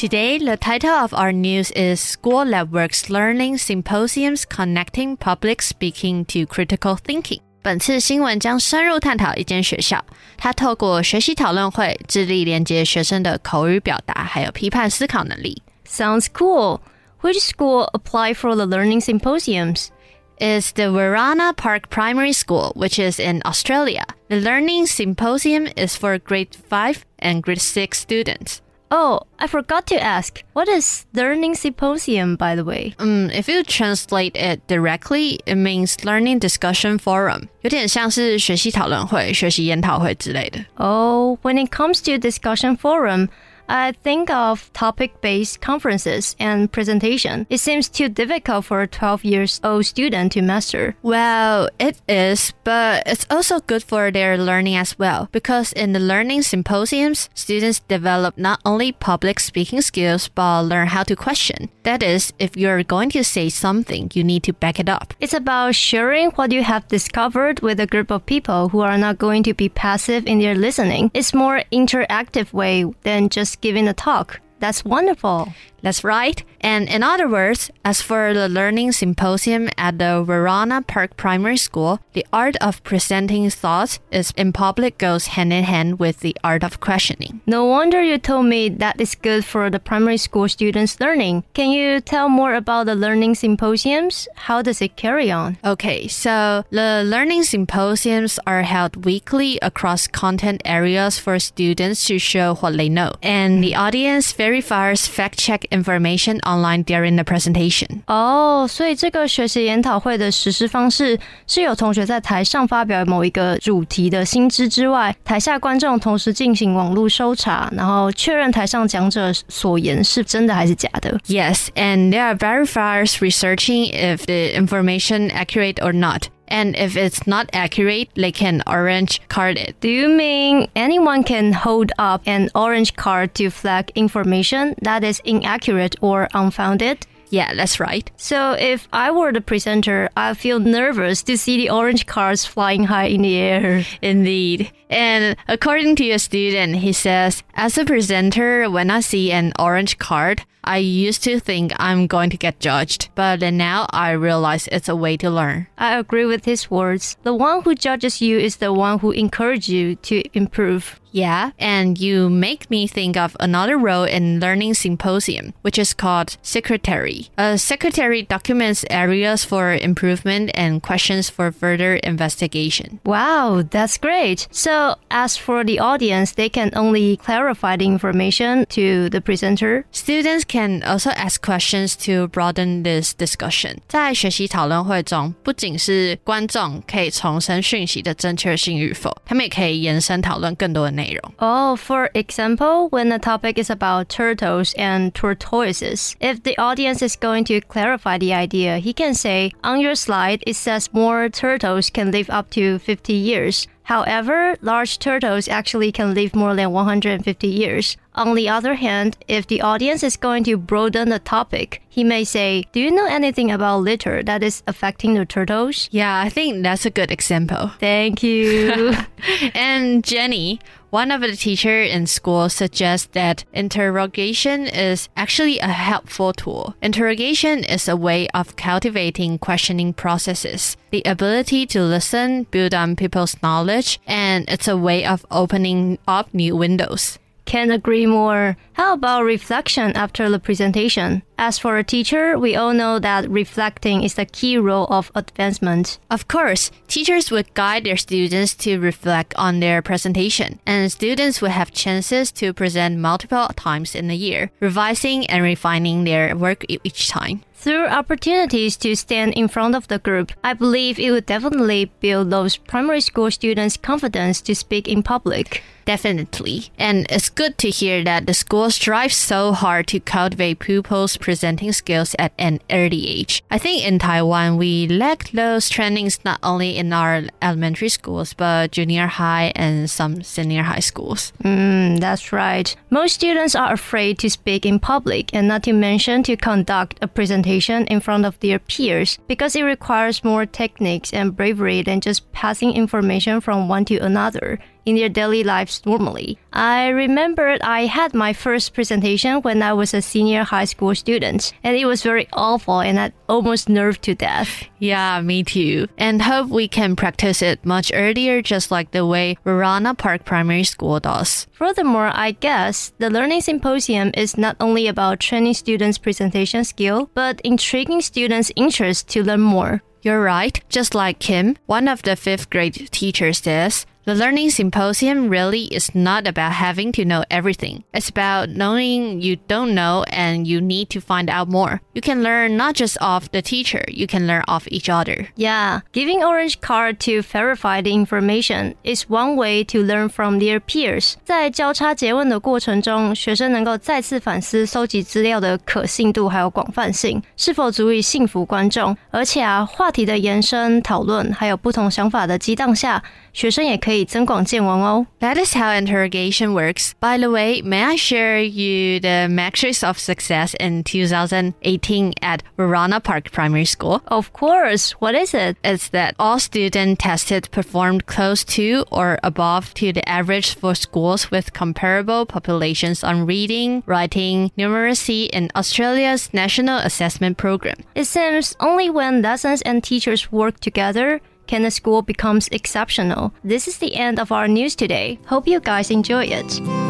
Today, the title of our news is School Networks Learning Symposiums Connecting Public Speaking to Critical Thinking。本次新闻将深入探讨一间学校，它透过学习讨论会，致力连接学生的口语表达还有批判思考能力。Sounds cool. Which school applied for the learning symposiums? Is the Wooranna Park Primary School, which is in Australia. The learning symposium is for grade 5 and grade 6 students. Oh, I forgot to ask. What is learning symposium, by the way? Um, if you translate it directly, it means learning discussion forum. 有点像是学习讨论会、学习研讨会之类的。 Oh, when it comes to discussion forum, I think of topic-based conferences and presentation. It seems too difficult for a 12 years old student to master. Well, it is, but it's also good for their learning as well because in the learning symposiums, students develop not only public speaking skills but learn how to question. That is, if you're going to say something, you need to back it up. It's about sharing what you have discovered with a group of people who are not going to be passive in their listening. It's more interactive way than just giving a talk. That's wonderful. That's right. And in other words, as for the learning symposium at the Wooranna Park Primary School, the art of presenting thoughts is in public goes hand in hand with the art of questioning. No wonder you told me that is good for the primary school students' learning. Can you tell more about the learning symposiums? How does it carry on? Okay, so the learning symposiums are held weekly across content areas for students to show what they know. And the audience verifies fact check information online during the presentation. 哦，所以这个学习研讨会的实施方式是有同学在台上发表某一个主题的新知之外，台下观众同时进行网络搜查，然后确认台上讲者所言是真的还是假的。 Yes, and there are verifiers researching if the information accurate or not. And if it's not accurate, they can orange card it. Do you mean anyone can hold up an orange card to flag information that is inaccurate or unfounded? Yeah, that's right. So if I were the presenter, I'd feel nervous to see the orange cards flying high in the air. Indeed. And according to a student, he says, as a presenter, when I see an orange card, I used to think I'm going to get judged, but now I realize it's a way to learn. I agree with his words. The one who judges you is the one who encourages you to improve. Yeah, and you make me think of another role in learning symposium, which is called secretary. A secretary documents areas for improvement and questions for further investigation. Wow, that's great. So, as for the audience, they can only clarify the information to the presenter. Students can also ask questions to broaden this discussion. 在学习讨论会中，不仅是观众可以重申讯息的正确性与否，他们也可以延伸讨论更多的内容。 Oh, for example, when the topic is about turtles and tortoises, if the audience is going to clarify the idea, he can say, On your slide, it says more turtles can live up to 50 years. However, large turtles actually can live more than 150 years. On the other hand, if the audience is going to broaden the topic, he may say, Do you know anything about litter that is affecting the turtles? Yeah, I think that's a good example. Thank you. and Jenny, one of the teacher in school suggests that interrogation is actually a helpful tool. Interrogation is a way of cultivating questioning processes, the ability to listen, build on people's knowledge, and it's a way of opening up new windows. Can't agree more. How about reflection after the presentation? As for a teacher, we all know that reflecting is the key role of advancement. Of course, teachers would guide their students to reflect on their presentation, and students would have chances to present multiple times in a year, revising and refining their work each time. Through opportunities to stand in front of the group, I believe it would definitely build those primary school students' confidence to speak in public. Definitely. And it's good to hear that the school strives so hard to cultivate pupils' presenting skills at an early age. I think in Taiwan, we lack those trainings not only in our elementary schools, but junior high and some senior high schools. Mm, that's right. Most students are afraid to speak in public and not to mention to conduct a presentation in front of their peers because it requires more techniques and bravery than just passing information from one to another. In their daily lives normally. I remembered I had my first presentation when I was a senior high school student, and it was very awful and I almost nerved to death. Yeah, me too. And hope we can practice it much earlier, just like the way Wooranna Park Primary School does. Furthermore, I guess the Learning Symposium is not only about training students' presentation skill, but intriguing students' interest to learn more. You're right. Just like Kim, one of the fifth grade teachers says, the learning symposium really is not about having to know everything. It's about knowing you don't know and you need to find out more. You can learn not just off the teacher, you can learn off each other. Yeah, giving orange card to verify the information is one way to learn from their peers. 在交叉诘问的过程中，学生能够再次反思搜集资料的可信度还有广泛性，是否足以信服观众。而且啊，话题的延伸、讨论，还有不同想法的激荡下， 学生也可以增广见闻哦。That is how interrogation works. By the way, may I share you the metrics of success in 2018 at Wooranna Park Primary School? Of course. What is it? It's that all students tested performed close to or above to the average for schools with comparable populations on reading, writing, numeracy in Australia's national assessment program. It seems only when lessons and teachers work together can a school becomes exceptional. This is the end of our news today. Hope you guys enjoy it.